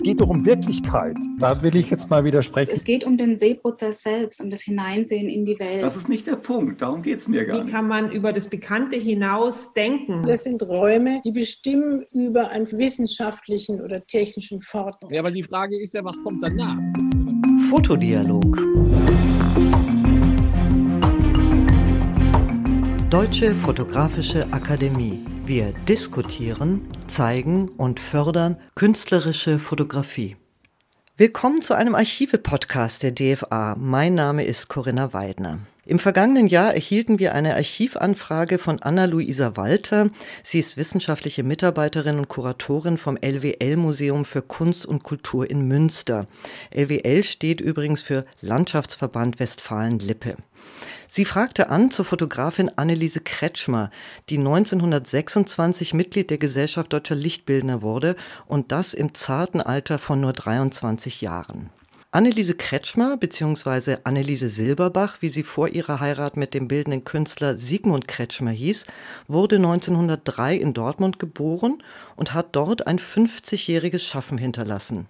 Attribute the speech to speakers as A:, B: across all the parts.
A: Es geht doch um Wirklichkeit.
B: Da will ich jetzt mal widersprechen.
C: Es geht um den Sehprozess selbst, um das Hineinsehen in die Welt.
D: Das ist nicht der Punkt, darum geht es mir gar
E: Wie
D: nicht.
E: kann man über das Bekannte hinaus denken?
F: Das sind Räume, die bestimmen über einen wissenschaftlichen oder technischen Fortschritt.
G: Ja, aber die Frage ist ja, was kommt danach?
H: Fotodialog. Deutsche Fotografische Akademie. Wir diskutieren, zeigen und fördern künstlerische Fotografie. Willkommen zu einem Archive-Podcast der DFA. Mein Name ist Corinna Weidner. Im vergangenen Jahr erhielten wir eine Archivanfrage von Anna-Luisa Walter. Sie ist wissenschaftliche Mitarbeiterin und Kuratorin vom LWL-Museum für Kunst und Kultur in Münster. LWL steht übrigens für Landschaftsverband Westfalen-Lippe. Sie fragte an zur Fotografin Anneliese Kretschmer, die 1926 Mitglied der Gesellschaft Deutscher Lichtbildner wurde und das im zarten Alter von nur 23 Jahren. Anneliese Kretschmer bzw. Anneliese Silberbach, wie sie vor ihrer Heirat mit dem bildenden Künstler Sigmund Kretschmer hieß, wurde 1903 in Dortmund geboren und hat dort ein 50-jähriges Schaffen hinterlassen.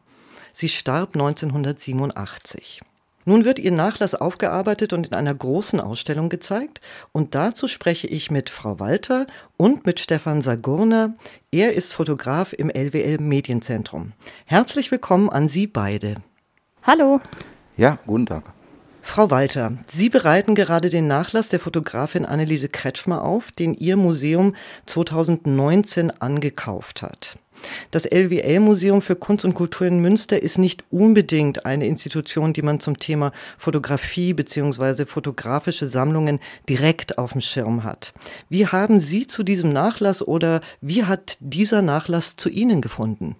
H: Sie starb 1987. Nun wird ihr Nachlass aufgearbeitet und in einer großen Ausstellung gezeigt. Und dazu spreche ich mit Frau Walter und mit Stefan Sagurner. Er ist Fotograf im LWL Medienzentrum. Herzlich willkommen an Sie beide.
I: Hallo.
J: Ja, guten Tag.
H: Frau Walter, Sie bereiten gerade den Nachlass der Fotografin Anneliese Kretschmer auf, den Ihr Museum 2019 angekauft hat. Das LWL-Museum für Kunst und Kultur in Münster ist nicht unbedingt eine Institution, die man zum Thema Fotografie bzw. fotografische Sammlungen direkt auf dem Schirm hat. Wie haben Sie zu diesem Nachlass oder wie hat dieser Nachlass zu Ihnen gefunden?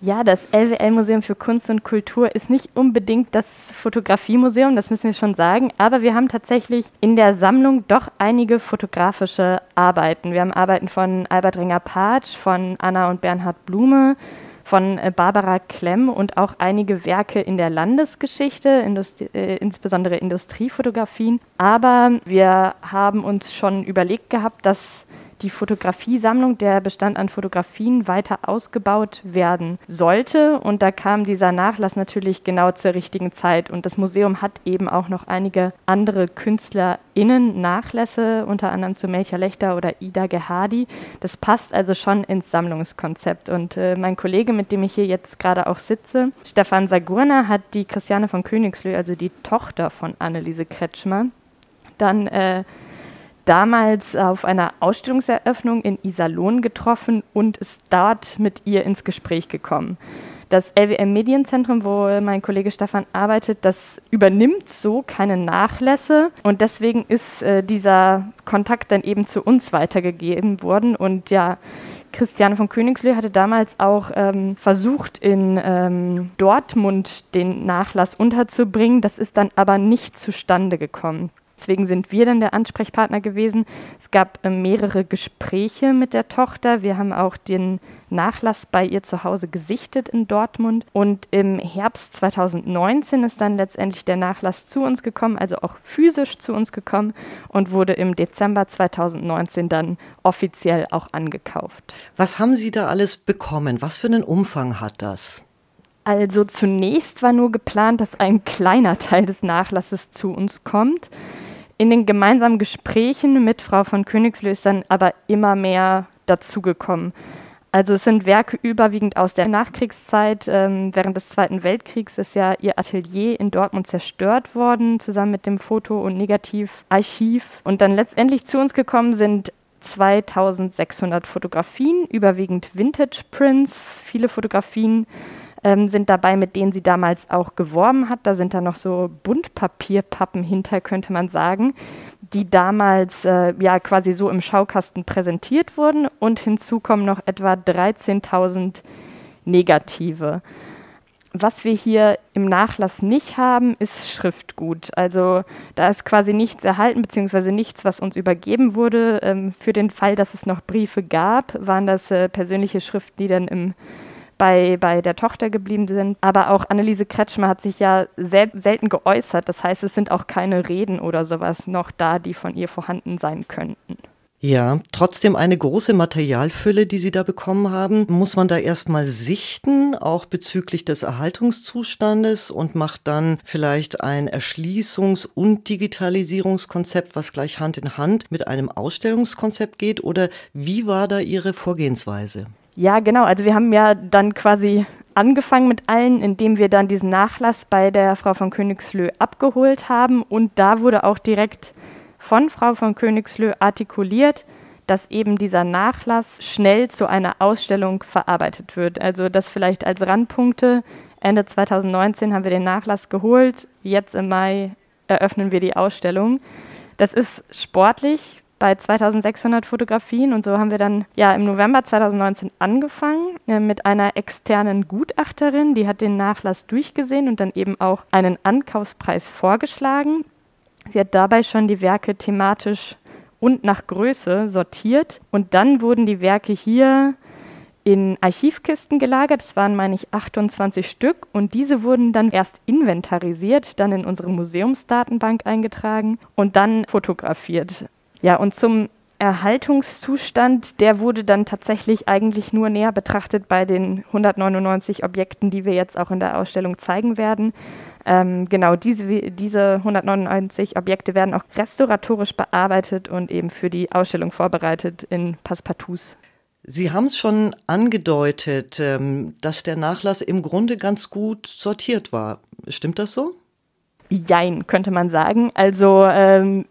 I: Ja, das LWL-Museum für Kunst und Kultur ist nicht unbedingt das Fotografiemuseum, das müssen wir schon sagen, aber wir haben tatsächlich in der Sammlung doch einige fotografische Arbeiten. Wir haben Arbeiten von Albert Ringer-Patsch, von Anna und Bernhard Blume, von äh, Barbara Klemm und auch einige Werke in der Landesgeschichte, Industri äh, insbesondere Industriefotografien. Aber wir haben uns schon überlegt gehabt, dass die Fotografiesammlung, der Bestand an Fotografien weiter ausgebaut werden sollte. Und da kam dieser Nachlass natürlich genau zur richtigen Zeit. Und das Museum hat eben auch noch einige andere KünstlerInnen Nachlässe, unter anderem zu Melcher Lechter oder Ida Gehadi. Das passt also schon ins Sammlungskonzept. Und äh, mein Kollege, mit dem ich hier jetzt gerade auch sitze, Stefan Sagurner, hat die Christiane von Königslö, also die Tochter von Anneliese Kretschmer, dann äh, damals auf einer Ausstellungseröffnung in Iserlohn getroffen und ist dort mit ihr ins Gespräch gekommen. Das LWM Medienzentrum, wo mein Kollege Stefan arbeitet, das übernimmt so keine Nachlässe und deswegen ist äh, dieser Kontakt dann eben zu uns weitergegeben worden und ja, Christiane von Königslö hatte damals auch ähm, versucht, in ähm, Dortmund den Nachlass unterzubringen. Das ist dann aber nicht zustande gekommen. Deswegen sind wir dann der Ansprechpartner gewesen. Es gab äh, mehrere Gespräche mit der Tochter. Wir haben auch den Nachlass bei ihr zu Hause gesichtet in Dortmund. Und im Herbst 2019 ist dann letztendlich der Nachlass zu uns gekommen, also auch physisch zu uns gekommen und wurde im Dezember 2019 dann offiziell auch angekauft.
H: Was haben Sie da alles bekommen? Was für einen Umfang hat das?
I: Also zunächst war nur geplant, dass ein kleiner Teil des Nachlasses zu uns kommt. In den gemeinsamen Gesprächen mit Frau von Königslö ist dann aber immer mehr dazugekommen. Also es sind Werke überwiegend aus der Nachkriegszeit. Ähm, während des Zweiten Weltkriegs ist ja ihr Atelier in Dortmund zerstört worden, zusammen mit dem Foto- und Negativarchiv. Und dann letztendlich zu uns gekommen sind 2600 Fotografien, überwiegend Vintage-Prints, viele Fotografien ähm, sind dabei, mit denen sie damals auch geworben hat. Da sind da noch so Buntpapierpappen hinter, könnte man sagen, die damals äh, ja quasi so im Schaukasten präsentiert wurden. Und hinzu kommen noch etwa 13.000 Negative. Was wir hier im Nachlass nicht haben, ist Schriftgut. Also da ist quasi nichts erhalten, beziehungsweise nichts, was uns übergeben wurde. Ähm, für den Fall, dass es noch Briefe gab, waren das äh, persönliche Schriften, die dann im bei, bei der Tochter geblieben sind. Aber auch Anneliese Kretschmer hat sich ja sel selten geäußert. Das heißt, es sind auch keine Reden oder sowas noch da, die von ihr vorhanden sein könnten.
H: Ja, trotzdem eine große Materialfülle, die Sie da bekommen haben. Muss man da erstmal sichten, auch bezüglich des Erhaltungszustandes und macht dann vielleicht ein Erschließungs- und Digitalisierungskonzept, was gleich Hand in Hand mit einem Ausstellungskonzept geht? Oder wie war da Ihre Vorgehensweise?
I: Ja, genau. Also wir haben ja dann quasi angefangen mit allen, indem wir dann diesen Nachlass bei der Frau von Königslö abgeholt haben und da wurde auch direkt von Frau von Königslö artikuliert, dass eben dieser Nachlass schnell zu einer Ausstellung verarbeitet wird. Also das vielleicht als Randpunkte. Ende 2019 haben wir den Nachlass geholt, jetzt im Mai eröffnen wir die Ausstellung. Das ist sportlich bei 2600 Fotografien und so haben wir dann ja im November 2019 angefangen äh, mit einer externen Gutachterin, die hat den Nachlass durchgesehen und dann eben auch einen Ankaufspreis vorgeschlagen. Sie hat dabei schon die Werke thematisch und nach Größe sortiert und dann wurden die Werke hier in Archivkisten gelagert. Das waren, meine ich, 28 Stück und diese wurden dann erst inventarisiert, dann in unsere Museumsdatenbank eingetragen und dann fotografiert. Ja, und zum Erhaltungszustand, der wurde dann tatsächlich eigentlich nur näher betrachtet bei den 199 Objekten, die wir jetzt auch in der Ausstellung zeigen werden. Ähm, genau, diese, diese 199 Objekte werden auch restauratorisch bearbeitet und eben für die Ausstellung vorbereitet in Passepartouts.
H: Sie haben es schon angedeutet, ähm, dass der Nachlass im Grunde ganz gut sortiert war. Stimmt das so?
I: Jein, könnte man sagen. Also ähm,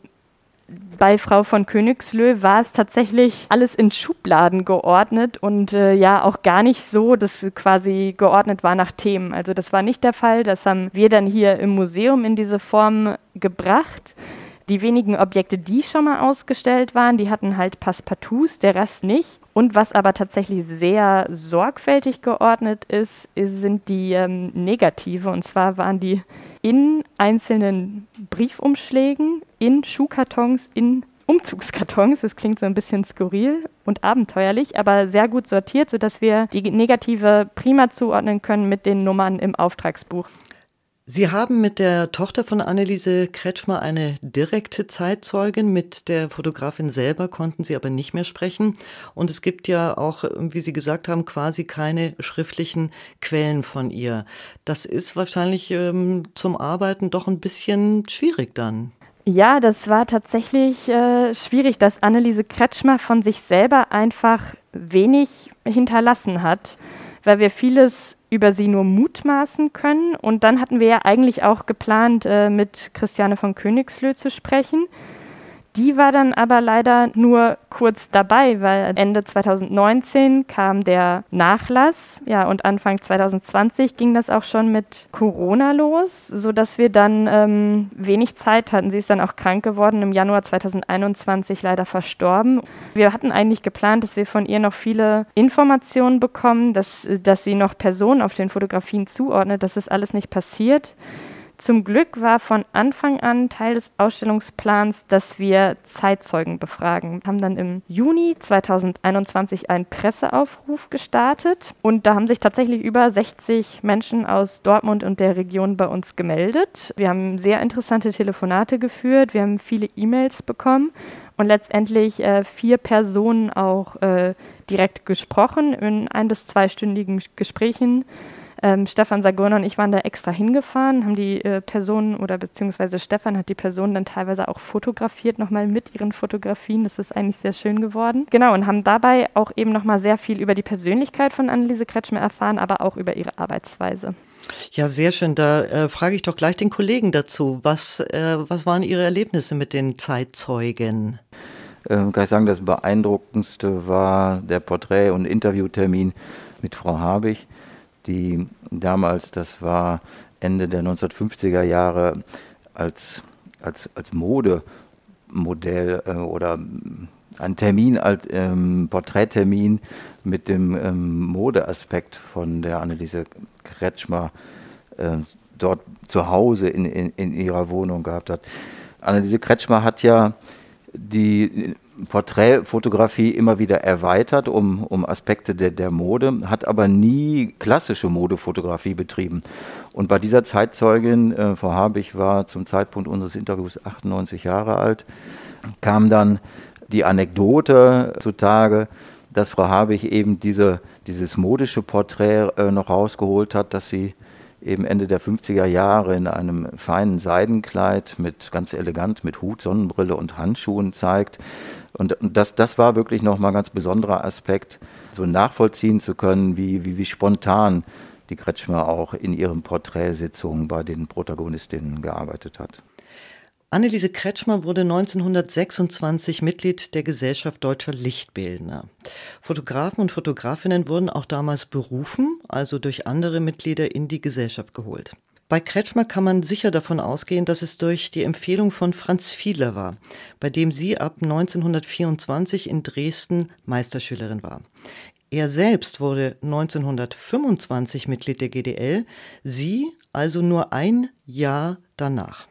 I: bei Frau von Königslö war es tatsächlich alles in Schubladen geordnet und äh, ja auch gar nicht so, dass quasi geordnet war nach Themen. Also das war nicht der Fall. Das haben wir dann hier im Museum in diese Form gebracht. Die wenigen Objekte, die schon mal ausgestellt waren, die hatten halt Passepartouts, der Rest nicht. Und was aber tatsächlich sehr sorgfältig geordnet ist, sind die ähm, Negative. Und zwar waren die in einzelnen Briefumschlägen, in Schuhkartons, in Umzugskartons. Das klingt so ein bisschen skurril und abenteuerlich, aber sehr gut sortiert, sodass wir die Negative prima zuordnen können mit den Nummern im Auftragsbuch.
H: Sie haben mit der Tochter von Anneliese Kretschmer eine direkte Zeitzeugin, mit der Fotografin selber konnten Sie aber nicht mehr sprechen. Und es gibt ja auch, wie Sie gesagt haben, quasi keine schriftlichen Quellen von ihr. Das ist wahrscheinlich ähm, zum Arbeiten doch ein bisschen schwierig dann.
I: Ja, das war tatsächlich äh, schwierig, dass Anneliese Kretschmer von sich selber einfach wenig hinterlassen hat, weil wir vieles über sie nur mutmaßen können. Und dann hatten wir ja eigentlich auch geplant, äh, mit Christiane von Königslö zu sprechen. Die war dann aber leider nur kurz dabei, weil Ende 2019 kam der Nachlass, ja, und Anfang 2020 ging das auch schon mit Corona los, sodass wir dann ähm, wenig Zeit hatten. Sie ist dann auch krank geworden, im Januar 2021 leider verstorben. Wir hatten eigentlich geplant, dass wir von ihr noch viele Informationen bekommen, dass, dass sie noch Personen auf den Fotografien zuordnet. Das ist alles nicht passiert. Zum Glück war von Anfang an Teil des Ausstellungsplans, dass wir Zeitzeugen befragen. Wir haben dann im Juni 2021 einen Presseaufruf gestartet und da haben sich tatsächlich über 60 Menschen aus Dortmund und der Region bei uns gemeldet. Wir haben sehr interessante Telefonate geführt, wir haben viele E-Mails bekommen und letztendlich äh, vier Personen auch äh, direkt gesprochen in ein- bis zweistündigen Gesprächen ähm, Stefan Sagurner und ich waren da extra hingefahren, haben die äh, Personen oder beziehungsweise Stefan hat die Personen dann teilweise auch fotografiert, nochmal mit ihren Fotografien. Das ist eigentlich sehr schön geworden. Genau, und haben dabei auch eben nochmal sehr viel über die Persönlichkeit von Anneliese Kretschmer erfahren, aber auch über ihre Arbeitsweise.
H: Ja, sehr schön. Da äh, frage ich doch gleich den Kollegen dazu. Was, äh, was waren Ihre Erlebnisse mit den Zeitzeugen?
A: Ähm, kann ich sagen, das beeindruckendste war der Porträt- und Interviewtermin mit Frau Habich die damals, das war Ende der 1950er Jahre, als, als, als Modemodell äh, oder ein Termin, als ähm, Porträttermin mit dem ähm, Modeaspekt von der Anneliese Kretschmer äh, dort zu Hause in, in, in ihrer Wohnung gehabt hat. Anneliese Kretschmer hat ja die Porträtfotografie immer wieder erweitert um, um Aspekte der, der Mode, hat aber nie klassische Modefotografie betrieben. Und bei dieser Zeitzeugin, äh, Frau Habich war zum Zeitpunkt unseres Interviews 98 Jahre alt, kam dann die Anekdote zutage, dass Frau Habich eben diese, dieses modische Porträt äh, noch rausgeholt hat, dass sie eben Ende der 50er Jahre in einem feinen Seidenkleid mit ganz elegant mit Hut, Sonnenbrille und Handschuhen zeigt. Und das, das war wirklich nochmal ein ganz besonderer Aspekt, so nachvollziehen zu können, wie, wie, wie spontan die Kretschmer auch in ihren Porträtsitzungen bei den Protagonistinnen gearbeitet hat.
H: Anneliese Kretschmer wurde 1926 Mitglied der Gesellschaft Deutscher Lichtbildner. Fotografen und Fotografinnen wurden auch damals berufen, also durch andere Mitglieder in die Gesellschaft geholt. Bei Kretschmer kann man sicher davon ausgehen, dass es durch die Empfehlung von Franz Fiedler war, bei dem sie ab 1924 in Dresden Meisterschülerin war. Er selbst wurde 1925 Mitglied der GDL, sie also nur ein Jahr danach.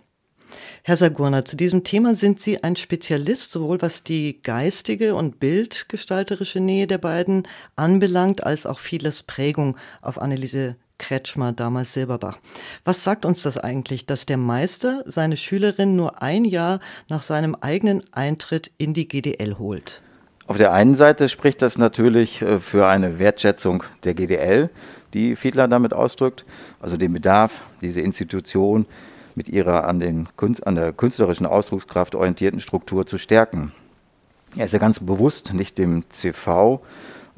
H: Herr Sagurner, zu diesem Thema sind Sie ein Spezialist, sowohl was die geistige und bildgestalterische Nähe der beiden anbelangt, als auch vieles Prägung auf Anneliese Kretschmer, damals Silberbach. Was sagt uns das eigentlich, dass der Meister seine Schülerin nur ein Jahr nach seinem eigenen Eintritt in die GDL holt?
A: Auf der einen Seite spricht das natürlich äh, für eine Wertschätzung der GDL, die Fiedler damit ausdrückt, also den Bedarf, diese Institution mit ihrer an, den, an der künstlerischen Ausdruckskraft orientierten Struktur zu stärken. Er ist ja ganz bewusst nicht dem CV,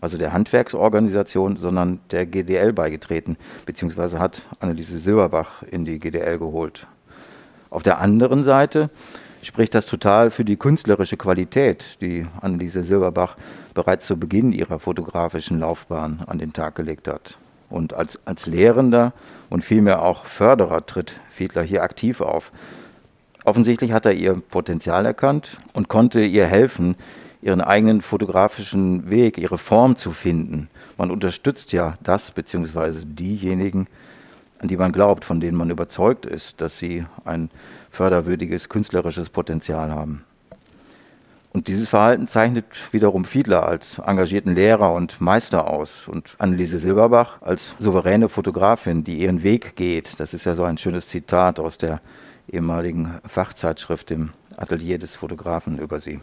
A: also der Handwerksorganisation, sondern der GDL beigetreten, beziehungsweise hat Anneliese Silberbach in die GDL geholt. Auf der anderen Seite spricht das total für die künstlerische Qualität, die Anneliese Silberbach bereits zu Beginn ihrer fotografischen Laufbahn an den Tag gelegt hat. Und als, als Lehrender und vielmehr auch Förderer tritt Fiedler hier aktiv auf. Offensichtlich hat er ihr Potenzial erkannt und konnte ihr helfen, ihren eigenen fotografischen Weg, ihre Form zu finden. Man unterstützt ja das bzw. diejenigen, an die man glaubt, von denen man überzeugt ist, dass sie ein förderwürdiges künstlerisches Potenzial haben. Und dieses Verhalten zeichnet wiederum Fiedler als engagierten Lehrer und Meister aus und Anneliese Silberbach als souveräne Fotografin, die ihren Weg geht. Das ist ja so ein schönes Zitat aus der ehemaligen Fachzeitschrift im Atelier des Fotografen über sie.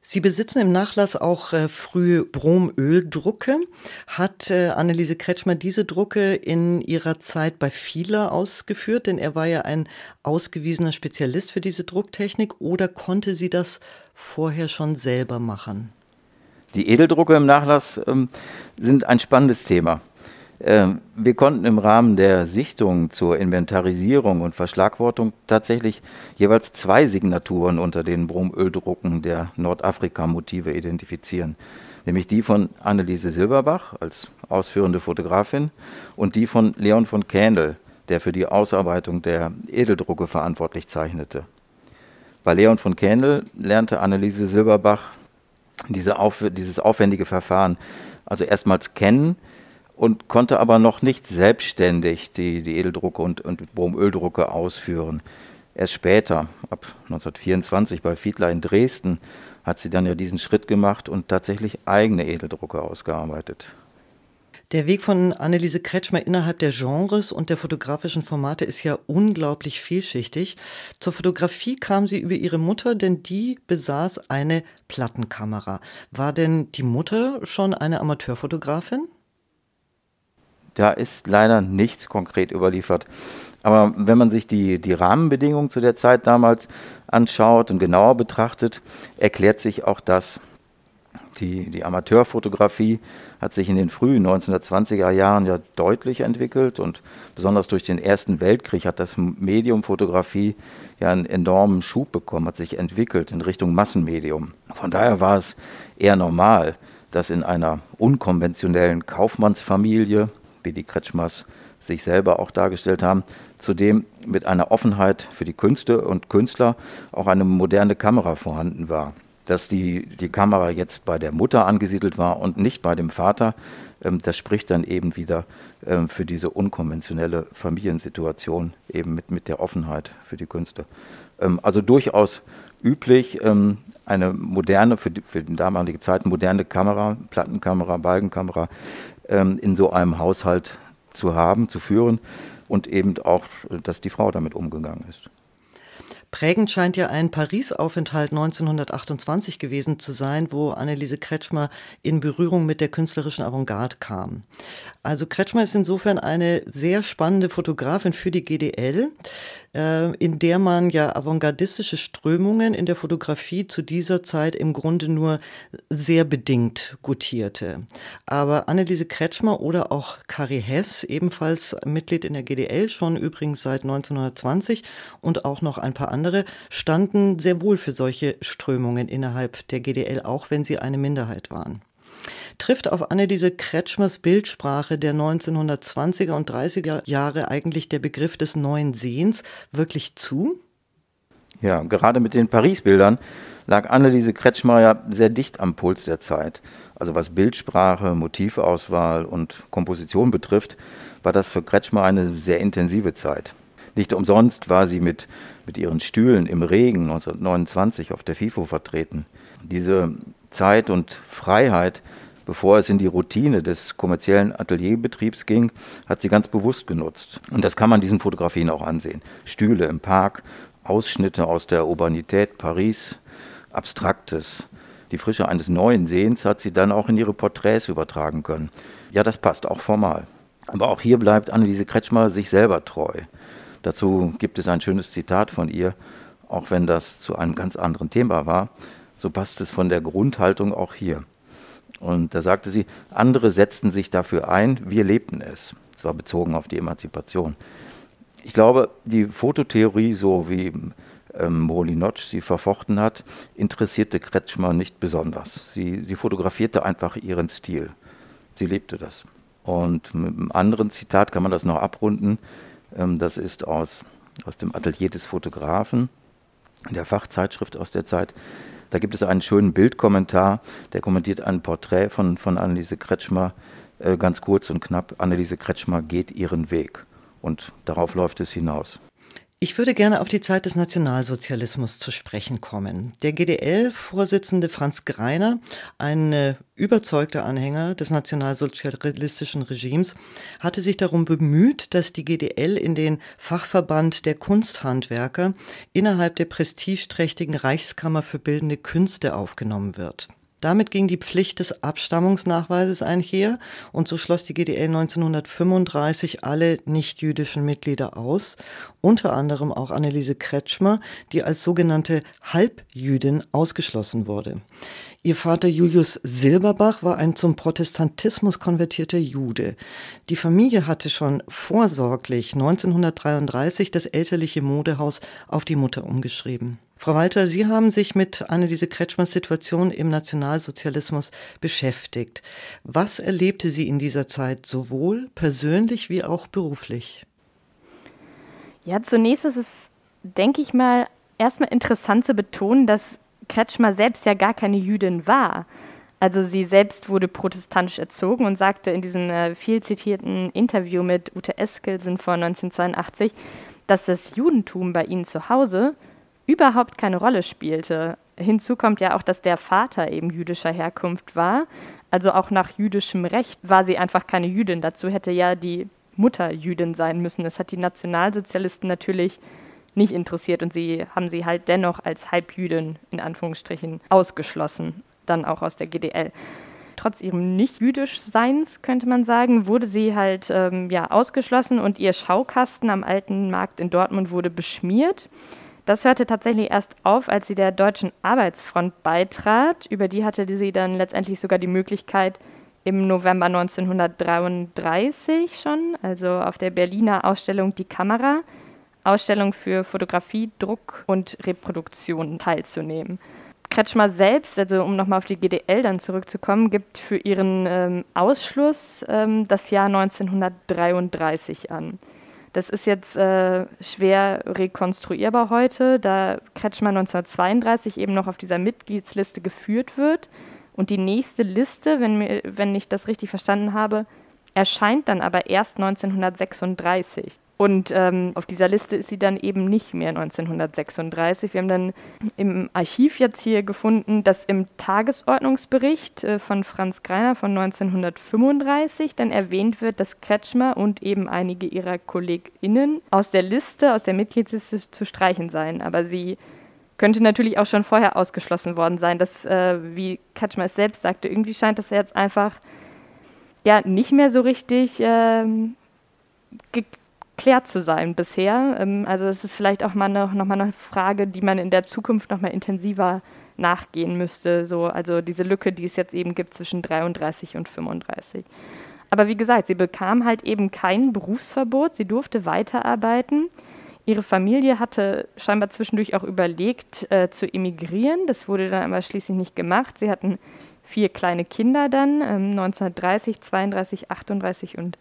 H: Sie besitzen im Nachlass auch äh, frühe Bromöldrucke. Hat äh, Anneliese Kretschmer diese Drucke in ihrer Zeit bei Fiedler ausgeführt? Denn er war ja ein ausgewiesener Spezialist für diese Drucktechnik. Oder konnte sie das vorher schon selber machen?
A: Die Edeldrucke im Nachlass ähm, sind ein spannendes Thema. Ähm, wir konnten im Rahmen der Sichtung zur Inventarisierung und Verschlagwortung tatsächlich jeweils zwei Signaturen unter den Bromöldrucken der Nordafrika-Motive identifizieren. Nämlich die von Anneliese Silberbach als ausführende Fotografin und die von Leon von Kändel, der für die Ausarbeitung der Edeldrucke verantwortlich zeichnete. Bei Leon von Kändel lernte Anneliese Silberbach diese auf, dieses aufwendige Verfahren also erstmals kennen, und konnte aber noch nicht selbstständig die, die Edeldrucke und, und Bromöldrucke ausführen. Erst später, ab 1924 bei Fiedler in Dresden, hat sie dann ja diesen Schritt gemacht und tatsächlich eigene Edeldrucke ausgearbeitet.
H: Der Weg von Anneliese Kretschmer innerhalb der Genres und der fotografischen Formate ist ja unglaublich vielschichtig. Zur Fotografie kam sie über ihre Mutter, denn die besaß eine Plattenkamera. War denn die Mutter schon eine Amateurfotografin?
A: Da ist leider nichts konkret überliefert. Aber wenn man sich die, die Rahmenbedingungen zu der Zeit damals anschaut und genauer betrachtet, erklärt sich auch das. Die, die Amateurfotografie hat sich in den frühen 1920er Jahren ja deutlich entwickelt und besonders durch den Ersten Weltkrieg hat das Medium Fotografie ja einen enormen Schub bekommen, hat sich entwickelt in Richtung Massenmedium. Von daher war es eher normal, dass in einer unkonventionellen Kaufmannsfamilie wie die Kretschmers sich selber auch dargestellt haben, zudem mit einer Offenheit für die Künste und Künstler auch eine moderne Kamera vorhanden war. Dass die, die Kamera jetzt bei der Mutter angesiedelt war und nicht bei dem Vater, ähm, das spricht dann eben wieder ähm, für diese unkonventionelle Familiensituation, eben mit, mit der Offenheit für die Künste. Ähm, also durchaus üblich, eine moderne, für die, für die damalige Zeit moderne Kamera, Plattenkamera, Balkenkamera ähm, in so einem Haushalt zu haben, zu führen und eben auch, dass die Frau damit umgegangen ist.
H: Prägend scheint ja ein Paris-Aufenthalt 1928 gewesen zu sein, wo Anneliese Kretschmer in Berührung mit der künstlerischen Avantgarde kam. Also Kretschmer ist insofern eine sehr spannende Fotografin für die GDL, in der man ja avantgardistische Strömungen in der Fotografie zu dieser Zeit im Grunde nur sehr bedingt gutierte. Aber Anneliese Kretschmer oder auch Kari Hess, ebenfalls Mitglied in der GDL, schon übrigens seit 1920 und auch noch ein paar andere, standen sehr wohl für solche Strömungen innerhalb der GDL, auch wenn sie eine Minderheit waren. Trifft auf Anneliese Kretschmers Bildsprache der 1920er und 30er Jahre eigentlich der Begriff des neuen Sehens wirklich zu?
A: Ja, gerade mit den Paris-Bildern lag Anneliese Kretschmer ja sehr dicht am Puls der Zeit. Also was Bildsprache, Motivauswahl und Komposition betrifft, war das für Kretschmer eine sehr intensive Zeit. Nicht umsonst war sie mit, mit ihren Stühlen im Regen 1929 auf der FIFO vertreten. Diese Zeit und Freiheit, bevor es in die Routine des kommerziellen Atelierbetriebs ging, hat sie ganz bewusst genutzt. Und das kann man diesen Fotografien auch ansehen. Stühle im Park, Ausschnitte aus der Urbanität Paris, Abstraktes. Die Frische eines neuen Sehens hat sie dann auch in ihre Porträts übertragen können. Ja, das passt auch formal. Aber auch hier bleibt Anneliese Kretschmer sich selber treu. Dazu gibt es ein schönes Zitat von ihr, auch wenn das zu einem ganz anderen Thema war, so passt es von der Grundhaltung auch hier. Und da sagte sie, andere setzten sich dafür ein, wir lebten es. Das war bezogen auf die Emanzipation. Ich glaube, die Fototheorie, so wie ähm, Molinotsch sie verfochten hat, interessierte Kretschmer nicht besonders. Sie, sie fotografierte einfach ihren Stil. Sie lebte das. Und mit einem anderen Zitat kann man das noch abrunden. Ähm, das ist aus, aus dem Atelier des Fotografen, der Fachzeitschrift aus der Zeit. Da gibt es einen schönen Bildkommentar, der kommentiert ein Porträt von, von Anneliese Kretschmer, äh, ganz kurz und knapp. Anneliese Kretschmer geht ihren Weg. Und darauf läuft es hinaus.
H: Ich würde gerne auf die Zeit des Nationalsozialismus zu sprechen kommen. Der GDL-Vorsitzende Franz Greiner, ein äh, überzeugter Anhänger des nationalsozialistischen Regimes, hatte sich darum bemüht, dass die GDL in den Fachverband der Kunsthandwerker innerhalb der prestigeträchtigen Reichskammer für bildende Künste aufgenommen wird. Damit ging die Pflicht des Abstammungsnachweises einher und so schloss die GDL 1935 alle nichtjüdischen Mitglieder aus, unter anderem auch Anneliese Kretschmer, die als sogenannte Halbjüdin ausgeschlossen wurde. Ihr Vater Julius Silberbach war ein zum Protestantismus konvertierter Jude. Die Familie hatte schon vorsorglich 1933 das elterliche Modehaus auf die Mutter umgeschrieben. Frau Walter, Sie haben sich mit Anneliese Kretschmers Situation im Nationalsozialismus beschäftigt. Was erlebte sie in dieser Zeit sowohl persönlich wie auch beruflich?
I: Ja, zunächst ist es, denke ich mal, erstmal interessant zu betonen, dass Kretschmer selbst ja gar keine Jüdin war. Also sie selbst wurde protestantisch erzogen und sagte in diesem äh, viel zitierten Interview mit Ute Eskelsen vor 1982, dass das Judentum bei ihnen zu Hause überhaupt keine Rolle spielte. Hinzu kommt ja auch, dass der Vater eben jüdischer Herkunft war. Also auch nach jüdischem Recht war sie einfach keine Jüdin. Dazu hätte ja die Mutter Jüdin sein müssen. Das hat die Nationalsozialisten natürlich nicht interessiert und sie haben sie halt dennoch als Halbjüdin in Anführungsstrichen ausgeschlossen, dann auch aus der GDL. Trotz ihrem nicht-jüdisch-Seins, könnte man sagen, wurde sie halt ähm, ja, ausgeschlossen und ihr Schaukasten am alten Markt in Dortmund wurde beschmiert. Das hörte tatsächlich erst auf, als sie der Deutschen Arbeitsfront beitrat. Über die hatte sie dann letztendlich sogar die Möglichkeit, im November 1933 schon, also auf der Berliner Ausstellung Die Kamera, Ausstellung für Fotografie, Druck und Reproduktion teilzunehmen. Kretschmer selbst, also um nochmal auf die GDL dann zurückzukommen, gibt für ihren ähm, Ausschluss ähm, das Jahr 1933 an. Das ist jetzt äh, schwer rekonstruierbar heute, da Kretschmer 1932 eben noch auf dieser Mitgliedsliste geführt wird. Und die nächste Liste, wenn, wenn ich das richtig verstanden habe, erscheint dann aber erst 1936. Und ähm, auf dieser Liste ist sie dann eben nicht mehr 1936. Wir haben dann im Archiv jetzt hier gefunden, dass im Tagesordnungsbericht äh, von Franz Greiner von 1935 dann erwähnt wird, dass Kretschmer und eben einige ihrer KollegInnen aus der Liste, aus der Mitgliedsliste zu streichen seien. Aber sie könnte natürlich auch schon vorher ausgeschlossen worden sein. Das, äh, wie Kretschmer es selbst sagte, irgendwie scheint das jetzt einfach ja nicht mehr so richtig ähm, geklärt zu sein bisher. Ähm, also es ist vielleicht auch mal noch, noch mal eine Frage, die man in der Zukunft noch mal intensiver nachgehen müsste. So, also diese Lücke, die es jetzt eben gibt zwischen 33 und 35. Aber wie gesagt, sie bekam halt eben kein Berufsverbot, sie durfte weiterarbeiten. Ihre Familie hatte scheinbar zwischendurch auch überlegt, äh, zu emigrieren. Das wurde dann aber schließlich nicht gemacht. Sie hatten vier kleine Kinder dann, ähm, 1930, 32, 38 und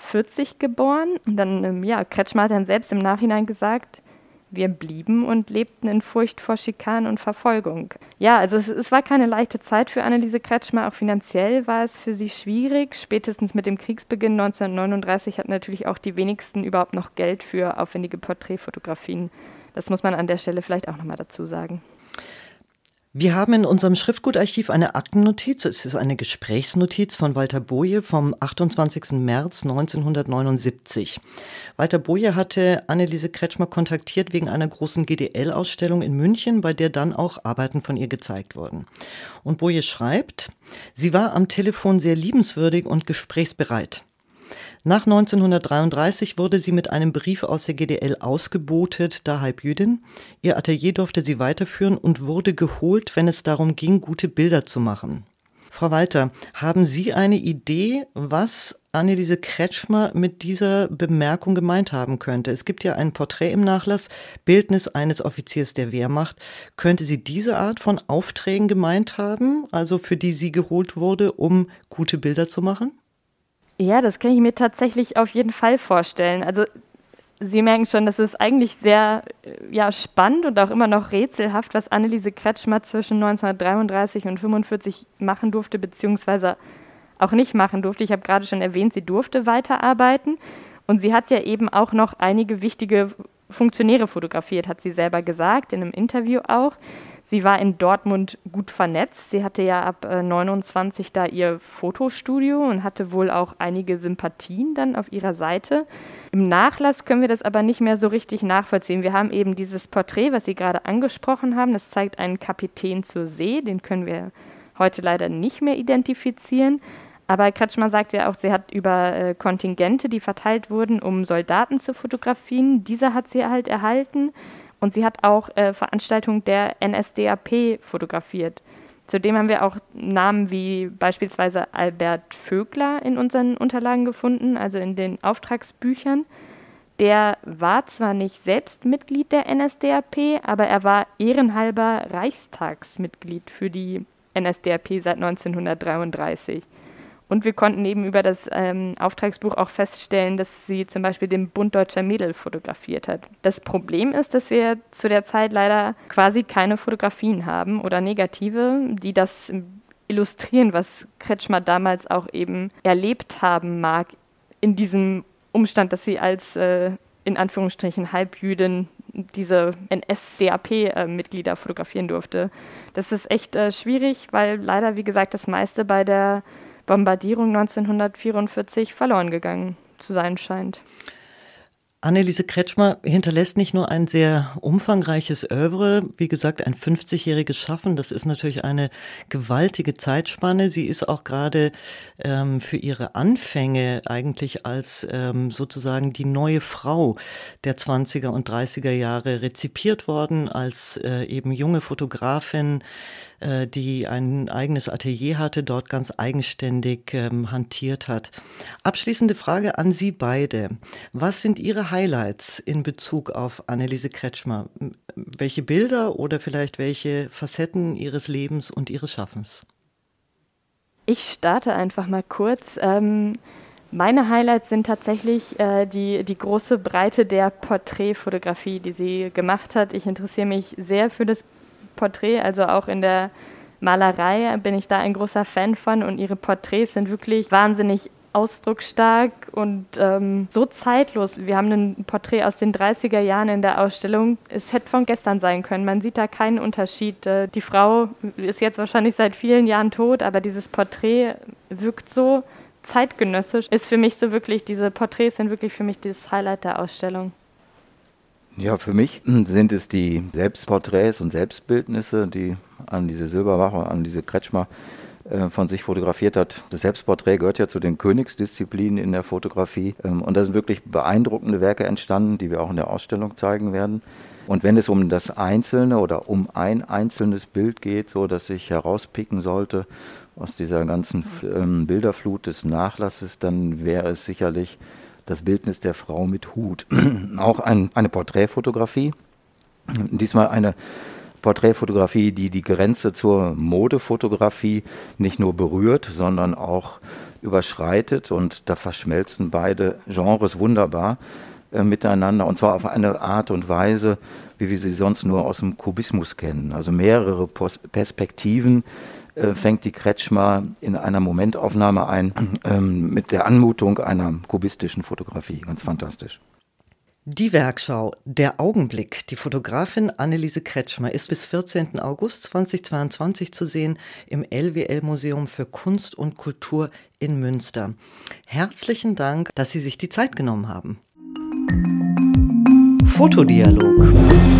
I: 40 geboren. Und dann, ähm, ja, Kretschmer hat dann selbst im Nachhinein gesagt, wir blieben und lebten in Furcht vor Schikanen und Verfolgung. Ja, also es, es, war keine leichte Zeit für Anneliese Kretschmer, auch finanziell war es für sie schwierig. Spätestens mit dem Kriegsbeginn 1939 hatten natürlich auch die wenigsten überhaupt noch Geld für aufwendige Porträtfotografien. Das muss man an der Stelle vielleicht auch nochmal dazu sagen.
H: Wir haben in unserem Schriftgutarchiv eine Aktennotiz. Es ist eine Gesprächsnotiz von Walter Boje vom 28. März 1979. Walter Boje hatte Anneliese Kretschmer kontaktiert wegen einer großen GDL-Ausstellung in München, bei der dann auch Arbeiten von ihr gezeigt wurden. Und Boje schreibt, sie war am Telefon sehr liebenswürdig und gesprächsbereit. Nach 1933 wurde sie mit einem Brief aus der GDL ausgebotet, da Halbjüdin. Ihr Atelier durfte sie weiterführen und wurde geholt, wenn es darum ging, gute Bilder zu machen. Frau Walter, haben Sie eine Idee, was Anneliese Kretschmer mit dieser Bemerkung gemeint haben könnte? Es gibt ja ein Porträt im Nachlass, Bildnis eines Offiziers der Wehrmacht. Könnte sie diese Art von Aufträgen gemeint haben, also für die sie geholt wurde, um gute Bilder zu machen?
I: Ja, das kann ich mir tatsächlich auf jeden Fall vorstellen. Also Sie merken schon, das ist eigentlich sehr äh, ja, spannend und auch immer noch rätselhaft, was Anneliese Kretschmer zwischen 1933 und 1945 machen durfte, beziehungsweise auch nicht machen durfte. Ich habe gerade schon erwähnt, sie durfte weiterarbeiten und sie hat ja eben auch noch einige wichtige Funktionäre fotografiert, hat sie selber gesagt, in einem Interview auch. Sie war in Dortmund gut vernetzt. Sie hatte ja ab äh, 29 da ihr Fotostudio und hatte wohl auch einige Sympathien dann auf ihrer Seite. Im Nachlass können wir das aber nicht mehr so richtig nachvollziehen. Wir haben eben dieses Porträt, was Sie gerade angesprochen haben. Das zeigt einen Kapitän zur See. Den können wir heute leider nicht mehr identifizieren. Aber Kretschmer sagt ja auch, sie hat über äh, Kontingente, die verteilt wurden, um Soldaten zu fotografieren. Diese hat sie halt erhalten. Und sie hat auch äh, Veranstaltungen der NSDAP fotografiert. Zudem haben wir auch Namen wie beispielsweise Albert Vögler in unseren Unterlagen gefunden, also in den Auftragsbüchern. Der war zwar nicht selbst Mitglied der NSDAP, aber er war ehrenhalber Reichstagsmitglied für die NSDAP seit 1933. Und wir konnten eben über das ähm, Auftragsbuch auch feststellen, dass sie zum Beispiel den Bund Deutscher Mädel fotografiert hat. Das Problem ist, dass wir zu der Zeit leider quasi keine Fotografien haben oder negative, die das illustrieren, was Kretschmer damals auch eben erlebt haben mag, in diesem Umstand, dass sie als äh, in Anführungsstrichen Halbjüdin diese NSDAP-Mitglieder fotografieren durfte. Das ist echt äh, schwierig, weil leider, wie gesagt, das meiste bei der Bombardierung 1944 verloren gegangen zu sein scheint.
H: Anneliese Kretschmer hinterlässt nicht nur ein sehr umfangreiches Övre, wie gesagt, ein 50-jähriges Schaffen. Das ist natürlich eine gewaltige Zeitspanne. Sie ist auch gerade ähm, für ihre Anfänge eigentlich als ähm, sozusagen die neue Frau der 20er und 30er Jahre rezipiert worden, als äh, eben junge Fotografin, äh, die ein eigenes Atelier hatte, dort ganz eigenständig ähm, hantiert hat. Abschließende Frage an Sie beide. Was sind Ihre Highlights in Bezug auf Anneliese Kretschmer? Welche Bilder oder vielleicht welche Facetten Ihres Lebens und Ihres Schaffens?
I: Ich starte einfach mal kurz. Ähm meine Highlights sind tatsächlich äh, die, die große Breite der Porträtfotografie, die sie gemacht hat. Ich interessiere mich sehr für das Porträt, also auch in der Malerei bin ich da ein großer Fan von und ihre Porträts sind wirklich wahnsinnig ausdrucksstark und ähm, so zeitlos. Wir haben ein Porträt aus den 30er Jahren in der Ausstellung. Es hätte von gestern sein können. Man sieht da keinen Unterschied. Äh, die Frau ist jetzt wahrscheinlich seit vielen Jahren tot, aber dieses Porträt wirkt so zeitgenössisch. Ist für mich so wirklich, diese Porträts sind wirklich für mich das Highlight der Ausstellung.
A: Ja, für mich sind es die Selbstporträts und Selbstbildnisse, die an diese Silberwache, an diese Kretschmer äh, von sich fotografiert hat. Das Selbstporträt gehört ja zu den Königsdisziplinen in der Fotografie. Ähm, und da sind wirklich beeindruckende Werke entstanden, die wir auch in der Ausstellung zeigen werden. Und wenn es um das einzelne oder um ein einzelnes Bild geht, so dass ich herauspicken sollte aus dieser ganzen ähm, Bilderflut des Nachlasses, dann wäre es sicherlich das Bildnis der Frau mit Hut. auch ein, eine Porträtfotografie. Diesmal eine Porträtfotografie, die die Grenze zur Modefotografie nicht nur berührt, sondern auch überschreitet. Und da verschmelzen beide Genres wunderbar äh, miteinander. Und zwar auf eine Art und Weise, wie wir sie sonst nur aus dem Kubismus kennen. Also mehrere Pos Perspektiven äh, fängt die Kretschmer in einer Momentaufnahme ein ähm, mit der Anmutung einer kubistischen Fotografie. Ganz fantastisch.
H: Die Werkschau Der Augenblick. Die Fotografin Anneliese Kretschmer ist bis 14. August 2022 zu sehen im LWL Museum für Kunst und Kultur in Münster. Herzlichen Dank, dass Sie sich die Zeit genommen haben. Fotodialog.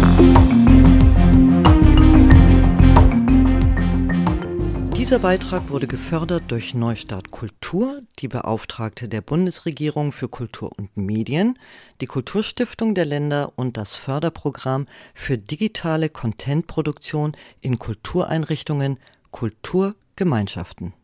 H: Dieser Beitrag wurde gefördert durch Neustart Kultur, die Beauftragte der Bundesregierung für Kultur und Medien, die Kulturstiftung der Länder und das Förderprogramm für digitale Contentproduktion in Kultureinrichtungen Kulturgemeinschaften.